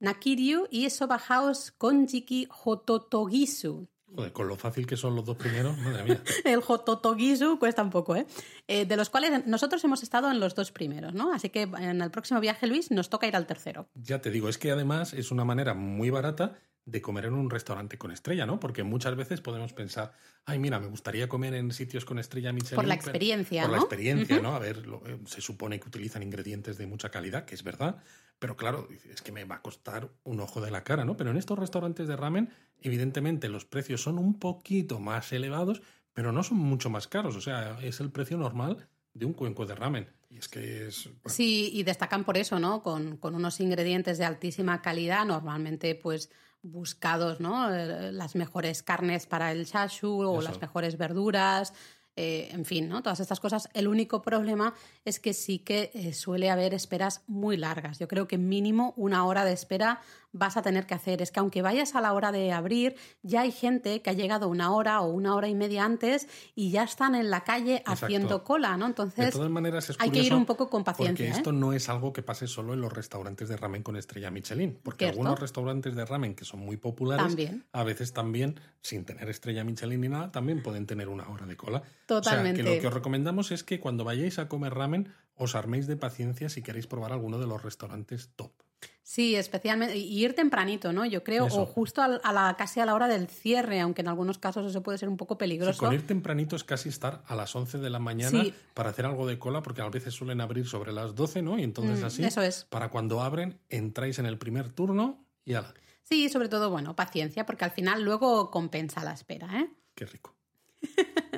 B: Nakiryu y Soba House Konjiki Hototogisu.
A: Joder, con lo fácil que son los dos primeros, madre mía.
B: El Hototogisu cuesta un poco, ¿eh? Eh, De los cuales nosotros hemos estado en los dos primeros, ¿no? Así que en el próximo viaje, Luis, nos toca ir al tercero.
A: Ya te digo, es que además es una manera muy barata de comer en un restaurante con estrella, ¿no? Porque muchas veces podemos pensar, ay, mira, me gustaría comer en sitios con estrella Michelin.
B: Por la
A: pero-
B: experiencia,
A: Por la
B: ¿no?
A: experiencia. ¿no? A ver, lo- eh, se supone que utilizan ingredientes de mucha calidad, que es verdad, pero claro, es que me va a costar un ojo de la cara, ¿no? Pero en estos restaurantes de ramen, evidentemente los precios son un poquito más elevados, pero no son mucho más caros, o sea, es el precio normal de un cuenco de ramen. Y es que es... bueno,
B: Sí, y destacan por eso, ¿no? Con, con unos ingredientes de altísima calidad, normalmente pues buscados, ¿no? Eh, Las mejores carnes para el shashu o
A: Eso.
B: las mejores verduras. Eh, en fin, ¿no? Todas estas cosas. El único problema es que sí que eh, suele haber esperas muy largas. Yo creo que mínimo una hora de espera vas a tener que hacer. Es que aunque vayas a la hora de abrir, ya hay gente que ha llegado una hora o una hora y media antes y ya están en la calle haciendo cola, ¿no? Entonces,
A: de todas maneras, es
B: hay que ir un poco con paciencia.
A: Porque esto no es algo que pase solo en los restaurantes de ramen con estrella Michelin. Porque algunos restaurantes de ramen que son muy populares, a veces también, sin tener estrella Michelin ni nada, también pueden tener una hora de cola.
B: Totalmente.
A: O sea, que lo que os recomendamos es que cuando vayáis a comer ramen, os arméis de paciencia si queréis probar alguno de los restaurantes top.
B: Sí, especialmente. Y ir tempranito, ¿no? Yo creo, o justo a la, casi a la hora del cierre, aunque en algunos casos eso puede ser un poco peligroso.
A: con ir tempranito es casi estar a las 11 de la mañana para hacer algo de cola, porque a veces suelen abrir sobre las 12, ¿no? Y entonces mm, así,
B: eso es.
A: para cuando abren, entráis en el primer turno y ala.
B: Sí, sobre todo, bueno, paciencia, porque al final luego compensa la espera, ¿eh?
A: Qué rico.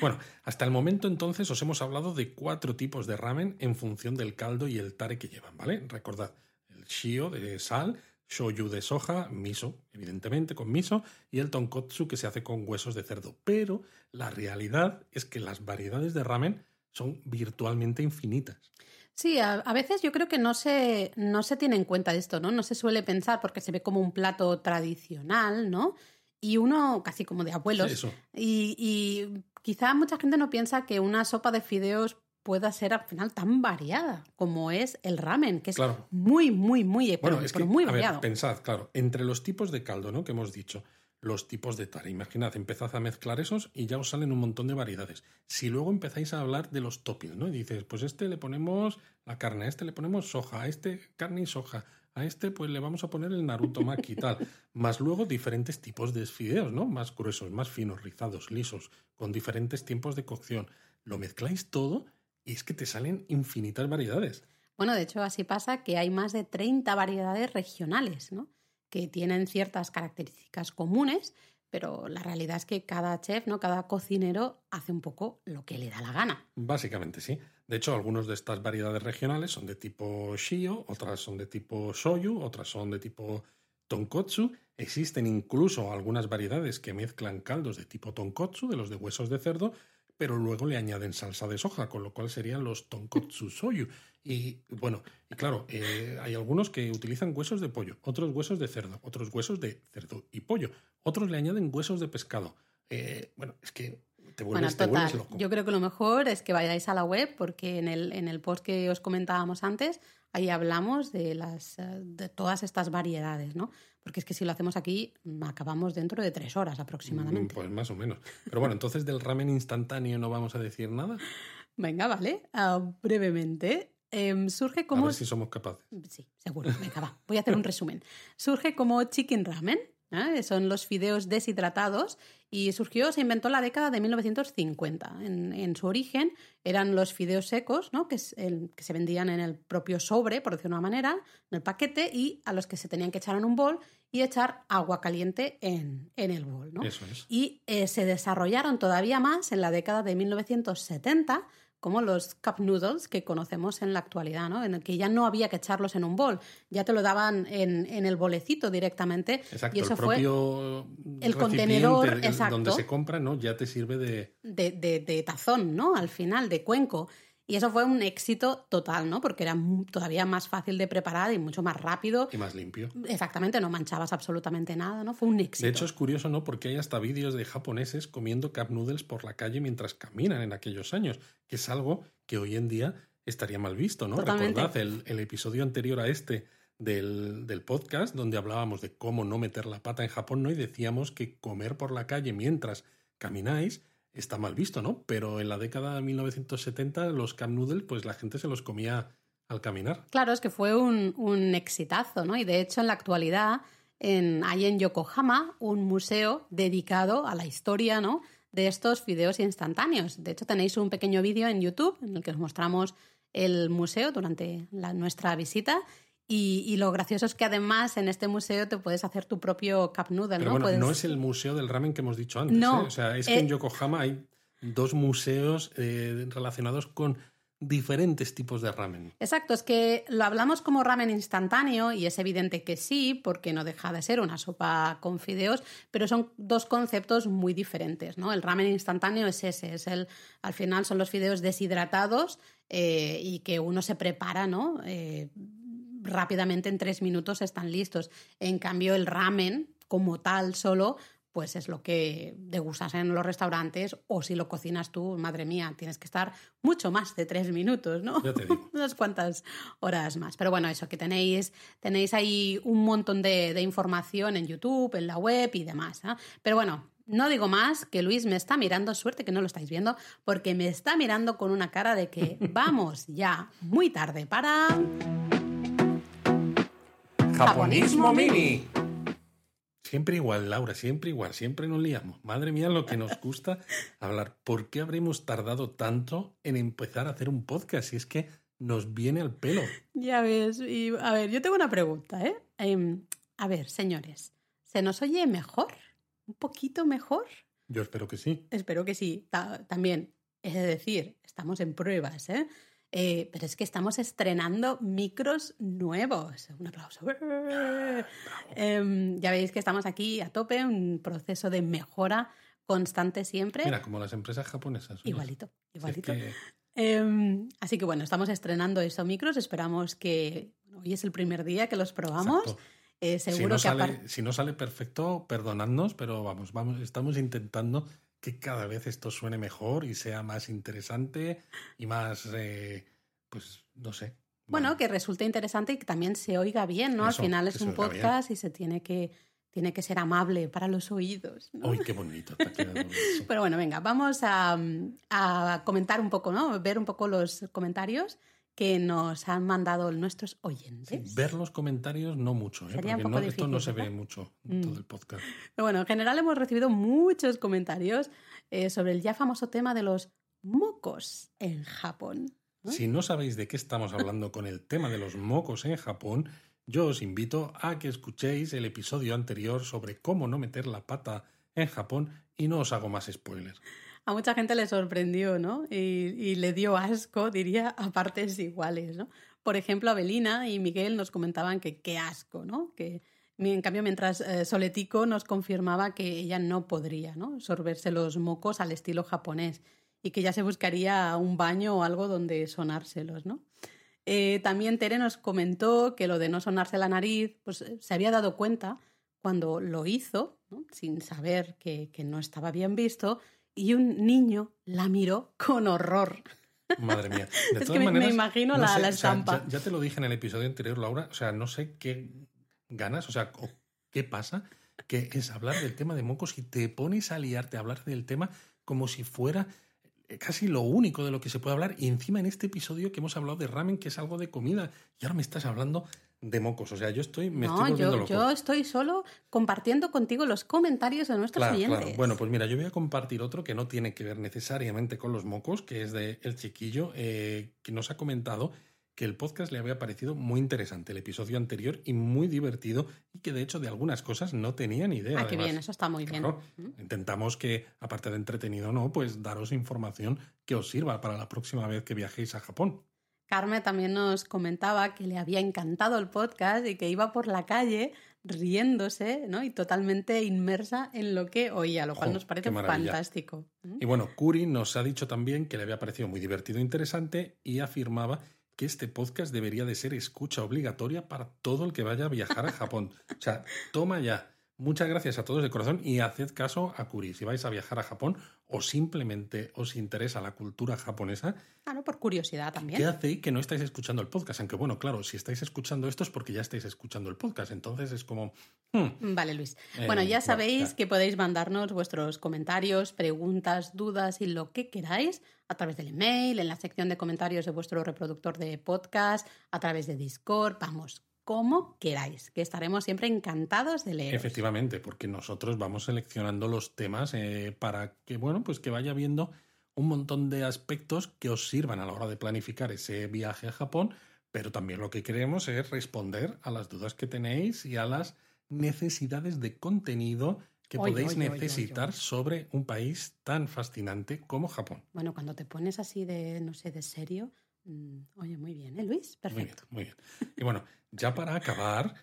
A: bueno, hasta el momento entonces os hemos hablado de cuatro tipos de ramen en función del caldo y el tare que llevan, ¿vale? Recordad, el shio de sal, shoyu de soja, miso, evidentemente con miso, y el tonkotsu que se hace con huesos de cerdo. Pero la realidad es que las variedades de ramen son virtualmente infinitas.
B: Sí, a, veces yo creo que no se, no se tiene en cuenta esto, ¿no? No se suele pensar porque se ve como un plato tradicional, ¿no? Y uno casi como de abuelos. Y, y quizá mucha gente no piensa que una sopa de fideos pueda ser al final tan variada como es el ramen, que es muy, muy, muy, bueno, es que, muy variado.
A: pensad, claro, entre los tipos de caldo ¿no? que hemos dicho, los tipos de tare. Imaginad, empezad a mezclar esos y ya os salen un montón de variedades. Si luego empezáis a hablar de los toppings, ¿no? Y dices, pues este le ponemos la carne, a este le ponemos soja, a este carne y soja, a este pues le vamos a poner el Naruto Maki y tal. Más luego diferentes tipos de fideos, ¿no? Más gruesos, más finos, rizados, lisos, con diferentes tiempos de cocción. Lo mezcláis todo y es que te salen infinitas variedades.
B: Bueno, de hecho así pasa que hay más de 30 variedades regionales, ¿no? Que tienen ciertas características comunes, pero la realidad es que cada chef, ¿no? Cada cocinero hace un poco lo que le da la gana.
A: Básicamente sí. De hecho, algunas de estas variedades regionales son de tipo shio, otras son de tipo shoyu, otras son de tipo tonkotsu. Existen incluso algunas variedades que mezclan caldos de tipo tonkotsu, de los de huesos de cerdo, pero luego le añaden salsa de soja, con lo cual serían los tonkotsu soyu. Y bueno, y claro, eh, hay algunos que utilizan huesos de pollo, otros huesos de cerdo, otros huesos de cerdo y pollo, otros le añaden huesos de pescado. Eh, bueno, es que te vuelves, bueno, loco.
B: Yo creo que lo mejor es que vayáis a la web, porque en el, en el post que os comentábamos antes, ahí hablamos de, las, eh, de todas estas variedades, ¿no? porque es que si lo hacemos aquí acabamos dentro de tres horas aproximadamente.
A: Mm, pues más o menos. Pero bueno, entonces del ramen instantáneo no vamos a decir nada.
B: Venga, vale. Ah, brevemente. Em, surge como... A
A: ver si somos capaces.
B: Sí, seguro. Venga, va. Voy a hacer un resumen. Surge como chicken ramen, ¿eh? son los fideos deshidratados y surgió, se inventó en la década de 1950. En, su origen eran los fideos secos, ¿no? que, que se vendían en el propio sobre, por decirlo de una manera, en el paquete, y a los que se tenían que echar en un bol y echar agua caliente en, el bol. ¿no?
A: Eso es.
B: Y eh, se desarrollaron todavía más en la década de 1970 como los cup noodles que conocemos en la actualidad, ¿no? En el que ya no había que echarlos en un bol, ya te lo daban en, en el bolecito directamente.
A: Exacto,
B: y eso
A: el propio
B: fue el contenedor exacto,
A: donde se compra, ¿no? Ya te sirve de...
B: de... De, tazón, ¿no? Al final, de cuenco. Y eso fue un éxito total, ¿no? Porque era todavía más fácil de preparar y mucho más rápido.
A: Y más limpio.
B: Exactamente, no manchabas absolutamente nada, ¿no? Fue un éxito.
A: De hecho, es curioso, ¿no? Porque hay hasta vídeos de japoneses comiendo cup noodles por la calle mientras caminan en aquellos años, que es algo que hoy en día estaría mal visto, ¿no? Recordad el, el, episodio anterior a este del, del, podcast, donde hablábamos de cómo no meter la pata en Japón, ¿no? Y decíamos que comer por la calle mientras camináis está mal visto, ¿no? Pero en la década de 1970 los Camp Noodles, pues la gente se los comía al caminar.
B: Claro, es que fue un, un exitazo, ¿no? Y de hecho en la actualidad en, hay en Yokohama un museo dedicado a la historia, ¿no? De estos fideos instantáneos. De hecho tenéis un pequeño vídeo en YouTube en el que os mostramos el museo durante la, nuestra visita y, lo gracioso es que además en este museo te puedes hacer tu propio cup noodle.
A: Pero
B: ¿no?
A: Bueno, no es el museo del ramen que hemos dicho antes.
B: No,
A: ¿eh? O sea, es que en eh, Yokohama hay dos museos eh, relacionados con diferentes tipos de ramen.
B: Exacto, es que lo hablamos como ramen instantáneo y es evidente que sí, porque no deja de ser una sopa con fideos, pero son dos conceptos muy diferentes, ¿no? El ramen instantáneo es ese, es el, al final son los fideos deshidratados eh, y que uno se prepara, ¿no? Eh, rápidamente en tres minutos están listos. En cambio, el ramen como tal solo pues es lo que degustas en los restaurantes o si lo cocinas tú, madre mía, tienes que estar mucho más de tres minutos, ¿no?
A: Ya te digo.
B: Unas cuantas horas más. Pero bueno, eso, que tenéis, tenéis ahí un montón de, de información en YouTube, en la web y demás. ¿eh? Pero bueno, no digo más, que Luis me está mirando, suerte que no lo estáis viendo, porque me está mirando con una cara de que vamos ya muy tarde para...
A: Japonismo Mini. Siempre igual, Laura, siempre igual, siempre nos liamos. Madre mía, lo que nos gusta hablar. ¿Por qué habremos tardado tanto en empezar a hacer un podcast? Si es que nos viene al pelo.
B: Ya ves, y a ver, yo tengo una pregunta, ¿eh? Em, a ver, señores, ¿se nos oye mejor? ¿Un poquito mejor?
A: Yo espero que sí.
B: Espero que sí. Ta- también, es decir, estamos en pruebas, ¿eh? Eh, pero es que estamos estrenando micros nuevos. Un aplauso. Em, ya veis que estamos aquí a tope, un proceso de mejora constante siempre.
A: Mira, como las empresas japonesas. ¿no?
B: igualito,
A: Si es
B: igualito.
A: que-
B: Em, así que bueno, estamos estrenando esos micros. Esperamos que hoy es el primer día que los probamos. Eh,
A: Si
B: seguro
A: no,
B: que
A: sale, si no sale perfecto, perdonadnos, pero vamos, vamos, estamos intentando que cada vez esto suene mejor y sea más interesante y más, eh, pues, no sé.
B: Bueno, que resulte interesante y que también se oiga bien, ¿no?
A: Eso,
B: Al final es un
A: bien.
B: podcast y se tiene que, tiene que ser amable para los oídos. ¿no?
A: ¡Uy, qué bonito!
B: Pero bueno, venga, vamos a, a comentar un poco, ¿no? Ver un poco los comentarios que nos han mandado nuestros oyentes.
A: ver los comentarios no mucho, ¿eh?
B: Sería un
A: porque
B: poco
A: no, esto no se ve mucho en
B: Mm.
A: todo el podcast.
B: Pero bueno, en general hemos recibido muchos comentarios eh, sobre el ya famoso tema de los mocos en Japón. ¿no?
A: Si no sabéis de qué estamos hablando con el tema de los mocos en Japón, yo os invito a que escuchéis el episodio anterior sobre cómo no meter la pata en Japón y no os hago más spoilers.
B: A mucha gente le sorprendió, ¿no? Y, le dio asco, diría, a partes iguales, ¿no? Por ejemplo, Abelina y Miguel nos comentaban que qué asco, ¿no? Que en cambio, mientras eh, Soletico nos confirmaba que ella no podría, ¿no? Sorberse los mocos al estilo japonés y que ya se buscaría un baño o algo donde sonárselos, ¿no? Eh, también Tere nos comentó que lo de no sonarse la nariz, pues eh, se había dado cuenta cuando lo hizo, ¿no? sin saber que no estaba bien visto, y un niño la miró con horror.
A: Madre mía. De
B: Es
A: todas
B: que me- me
A: maneras,
B: imagino
A: no
B: la-
A: sé,
B: la
A: o sea,
B: estampa.
A: ya, ya te lo dije en el episodio anterior, Laura. O sea, no sé qué ganas, o sea, o qué pasa, que es hablar del tema de mocos y te pones a liarte a hablar del tema como si fuera eh, casi lo único de lo que se puede hablar. Y encima en este episodio que hemos hablado de ramen, que es algo de comida, y ahora me estás hablando de mocos. O sea, yo estoy, me estoy
B: no,
A: volviendo
B: yo,
A: loco.
B: yo estoy solo compartiendo contigo los comentarios de nuestros
A: Claro,
B: oyentes.
A: claro. Bueno, pues mira, yo voy a compartir otro que no tiene que ver necesariamente con los mocos, que es de El Chiquillo, eh, que nos ha comentado que el podcast le había parecido muy interesante, el episodio anterior, y muy divertido, y que de hecho de algunas cosas no tenía ni idea.
B: ah, qué bien, eso está muy bien.
A: Claro, intentamos que, aparte de entretenido, no, pues daros información que os sirva para la próxima vez que viajéis a Japón.
B: Carmen también nos comentaba que le había encantado el podcast y que iba por la calle riéndose ¿no? y totalmente inmersa en lo que oía, lo cual nos parece fantástico. ¿Mm?
A: Y bueno, Curi nos ha dicho también que le había parecido muy divertido e interesante y afirmaba que este podcast debería de ser escucha obligatoria para todo el que vaya a viajar a Japón. O sea, toma ya. Muchas gracias a todos de corazón y haced caso a Curi. Si vais a viajar a Japón o simplemente os interesa la cultura japonesa,
B: Ah, no, por curiosidad también.
A: ¿qué hacéis que no estáis escuchando el podcast? Aunque bueno, claro, si estáis escuchando esto es porque ya estáis escuchando el podcast. Entonces es como... hmm,
B: Vale, Luis.
A: Eh,
B: bueno, ya sabéis que podéis mandarnos vuestros comentarios, preguntas, dudas y lo que queráis a través del email, en la sección de comentarios de vuestro reproductor de podcast, a través de Discord, vamos, como queráis, que estaremos siempre encantados de leer.
A: Efectivamente, porque nosotros vamos seleccionando los temas eh, para que, bueno, pues que vaya viendo un montón de aspectos que os sirvan a la hora de planificar ese viaje a Japón, pero también lo que queremos es responder a las dudas que tenéis y a las necesidades de contenido que
B: Oy,
A: podéis
B: oy,
A: necesitar
B: oy.
A: sobre un país tan fascinante como Japón.
B: Bueno, cuando te pones así de, no sé, de serio, oye, muy bien, ¿eh, Luis? Perfecto.
A: Muy bien, muy bien. Y bueno, ya para acabar,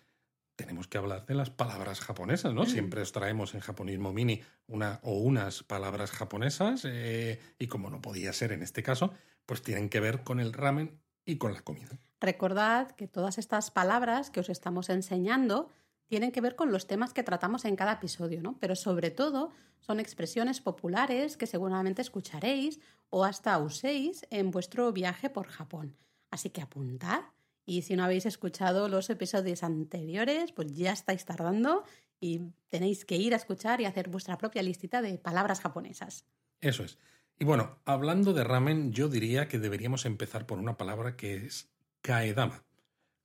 A: tenemos que hablar de las palabras japonesas, ¿no? Siempre os traemos en Japonismo Mini una o unas palabras japonesas eh, y como no podía ser en este caso, pues tienen que ver con el ramen y con la comida.
B: Recordad que todas estas palabras que os estamos enseñando tienen que ver con los temas que tratamos en cada episodio, ¿no? Pero sobre todo son expresiones populares que seguramente escucharéis o hasta uséis en vuestro viaje por Japón. Así que apuntad y si no habéis escuchado los episodios anteriores, pues ya estáis tardando y tenéis que ir a escuchar y hacer vuestra propia listita de palabras japonesas.
A: Eso es. Y bueno, hablando de ramen, yo diría que deberíamos empezar por una palabra que es kaedama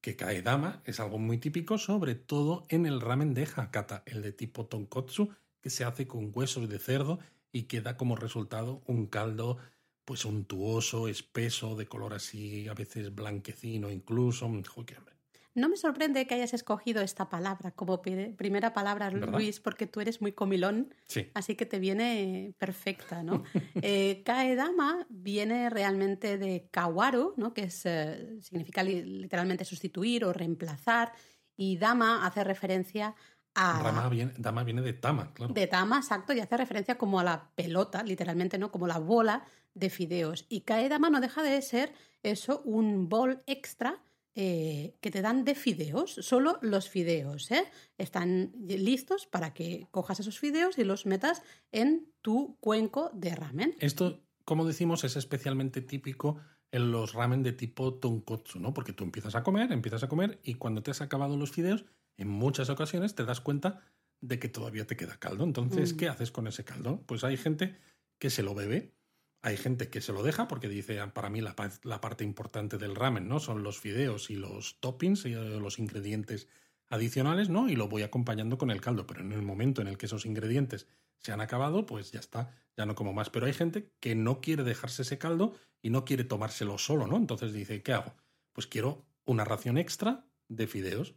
A: que kaedama es algo muy típico, sobre todo en el ramen de Hakata, el de tipo tonkotsu, que se hace con huesos de cerdo y que da como resultado un caldo pues untuoso, espeso, de color así, a veces blanquecino incluso. Joder, hombre.
B: No me sorprende que hayas escogido esta palabra como primera palabra, Luis, porque tú eres muy comilón, así que te viene perfecta, ¿no? eh, kaedama viene realmente de kawaru, ¿no? Que es, eh, significa literalmente sustituir o reemplazar, y dama hace referencia a...
A: Dama viene, dama viene de tama, claro.
B: De tama, exacto, y hace referencia como a la pelota, literalmente, ¿no? Como la bola de fideos. Y kaedama no deja de ser eso, un bol extra eh, que te dan de fideos, solo los fideos. ¿eh? Están listos para que cojas esos fideos y los metas en tu cuenco de ramen.
A: Esto, como decimos, es especialmente típico en los ramen de tipo tonkotsu, ¿no? Porque tú empiezas a comer, empiezas a comer y cuando te has acabado los fideos, en muchas ocasiones te das cuenta de que todavía te queda caldo. Entonces, mm. ¿qué haces con ese caldo? Pues hay gente que se lo bebe hay gente que se lo deja porque dice, ah, para mí la, parte importante del ramen, ¿no? Son los fideos y los toppings y eh, los ingredientes adicionales, ¿no? Y lo voy acompañando con el caldo. Pero en el momento en el que esos ingredientes se han acabado, pues ya está, ya no como más. Pero hay gente que no quiere dejarse ese caldo y no quiere tomárselo solo, ¿no? Entonces dice, ¿qué hago? Pues quiero una ración extra de fideos.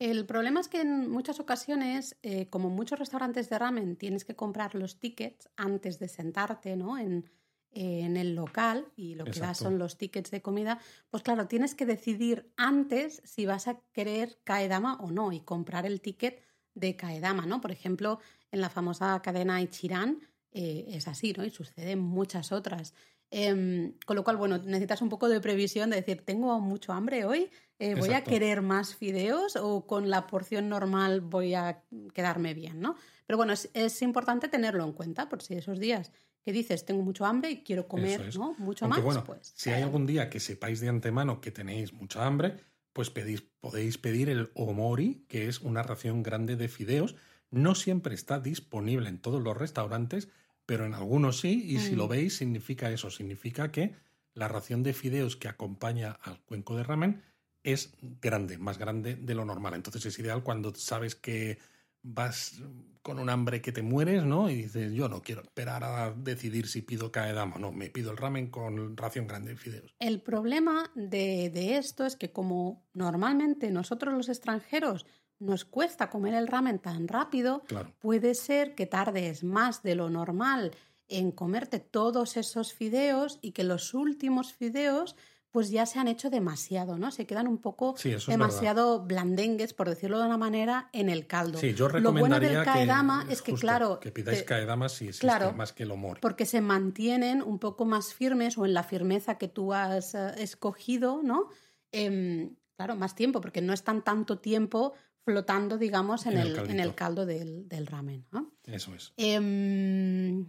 B: El problema es que en muchas ocasiones, eh, como muchos restaurantes de ramen, tienes que comprar los tickets antes de sentarte, ¿no? En, en el local y lo que da son los tickets de comida, pues claro, tienes que decidir antes si vas a querer Kaedama o no y comprar el ticket de Kaedama, ¿no? Por ejemplo, en la famosa cadena Ichiran eh, es así, ¿no? Y suceden muchas otras. Em, con lo cual, bueno, necesitas un poco de previsión de decir, tengo mucho hambre hoy, eh, voy a querer más fideos o con la porción normal voy a quedarme bien, ¿no? Pero bueno, es, es importante tenerlo en cuenta por si esos días que dices, tengo mucho hambre y quiero comer ¿no? mucho más.
A: Bueno,
B: pues,
A: si hay algún día que sepáis de antemano que tenéis mucha hambre, pues pedís, podéis pedir el omori, que es una ración grande de fideos. No siempre está disponible en todos los restaurantes, pero en algunos sí, y si lo mm. veis, significa eso, significa que la ración de fideos que acompaña al cuenco de ramen es grande, más grande de lo normal. Entonces es ideal cuando sabes que vas con un hambre que te mueres, ¿no? Y dices, yo no quiero esperar a decidir si pido kaedama o no, me pido el ramen con ración grande de fideos.
B: El problema de, de esto es que como normalmente nosotros los extranjeros nos cuesta comer el ramen tan rápido, puede ser que tardes más de lo normal en comerte todos esos fideos y que los últimos fideos pues ya se han hecho demasiado, ¿no? Se quedan un poco demasiado blandengues, por decirlo de una manera, en el caldo.
A: Sí, yo recomendaría
B: Lo bueno del kaedama es que, claro...
A: Que pidáis kaedama si existe más que el omori.
B: Porque se mantienen un poco más firmes o en la firmeza que tú has eh, escogido, ¿no? Em, claro, más tiempo, porque no están tanto tiempo flotando, digamos, en, el, en el, caldo del, ramen. ¿no?
A: Eso es.
B: Em,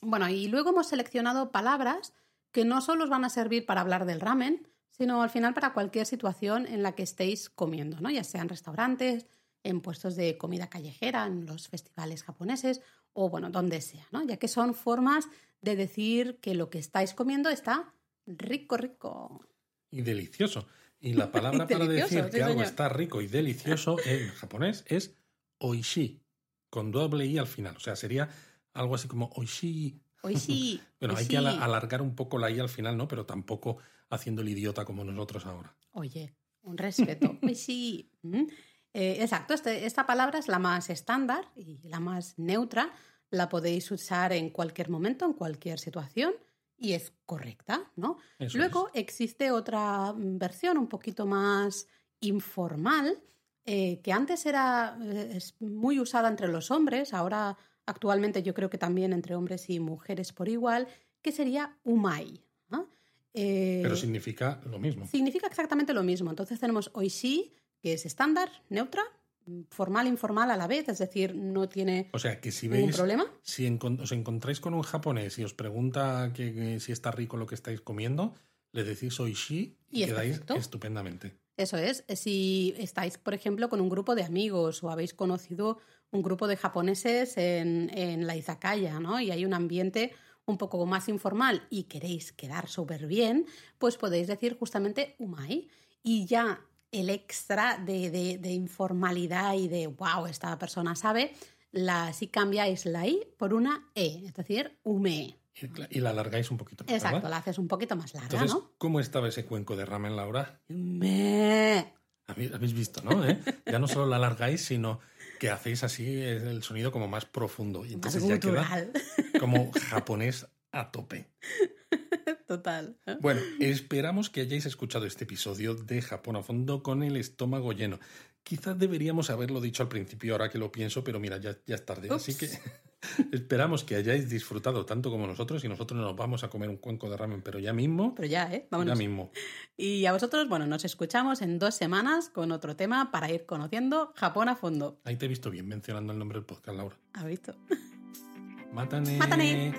B: bueno, y luego hemos seleccionado palabras que no solo os van a servir para hablar del ramen, sino al final para cualquier situación en la que estéis comiendo, ¿no? ya sea en restaurantes, en puestos de comida callejera, en los festivales japoneses o bueno, donde sea, ¿no? ya que son formas de decir que lo que estáis comiendo está rico, rico.
A: Y delicioso. Y la palabra para decir que algo está rico y delicioso en japonés es oishi, con doble i al final. O sea, sería algo así como oishi
B: Hoy sí.
A: bueno, hay que alargar un poco la I al final, ¿no? Pero tampoco haciendo el idiota como nosotros ahora.
B: Oye, un respeto. Hoy sí. Mm. Eh, exacto, este, esta palabra es la más estándar y la más neutra. La podéis usar en cualquier momento, en cualquier situación. y es correcta, ¿no?
A: Eso
B: Luego existe otra versión un poquito más informal, eh, que antes era eh, es muy usada entre los hombres, ahora actualmente yo creo que también entre hombres y mujeres por igual, que sería umai. ¿no? Eh,
A: Pero significa lo mismo.
B: significa exactamente lo mismo. Entonces tenemos oishi, que es estándar, neutra, formal, informal a la vez, es decir, no tiene
A: O sea, que si
B: ningún
A: veis,
B: problema.
A: si os encontráis con un japonés y os pregunta que, que si está rico lo que estáis comiendo, le decís oishi y,
B: Y
A: quedáis
B: perfecto.
A: estupendamente.
B: Eso es, si estáis, por ejemplo, con un grupo de amigos o habéis conocido un grupo de japoneses en, en la izakaya, ¿no? Y hay un ambiente un poco más informal y queréis quedar súper bien, pues podéis decir justamente umai. Y ya el extra de, de- de informalidad y de, wow, esta persona sabe, la, si cambiáis la i por una e, es decir, ume.
A: Y, la alargáis un poquito. más,
B: Exacto, la haces un poquito más larga,
A: Entonces,
B: ¿no?
A: ¿cómo estaba ese cuenco de ramen, Laura?
B: Ume.
A: Habéis visto, ¿no? ¿Eh? Ya no solo la alargáis, sino que hacéis así el sonido como más profundo. Y
B: Más
A: entonces ya queda como japonés a tope.
B: Total.
A: Bueno, esperamos que hayáis escuchado este episodio de Japón a fondo con el estómago lleno. Quizás deberíamos haberlo dicho al principio, ahora que lo pienso, pero mira, ya, ya es tarde. Así que esperamos que hayáis disfrutado tanto como nosotros y nosotros nos vamos a comer un cuenco de ramen, pero ya mismo,
B: Pero ya, ¿eh?
A: ya mismo.
B: Y a vosotros, bueno, nos escuchamos en dos semanas con otro tema para ir conociendo Japón a fondo.
A: Ahí te he visto bien mencionando el nombre del podcast, Laura.
B: ¿Has visto?
A: Mátane.
B: Mátane.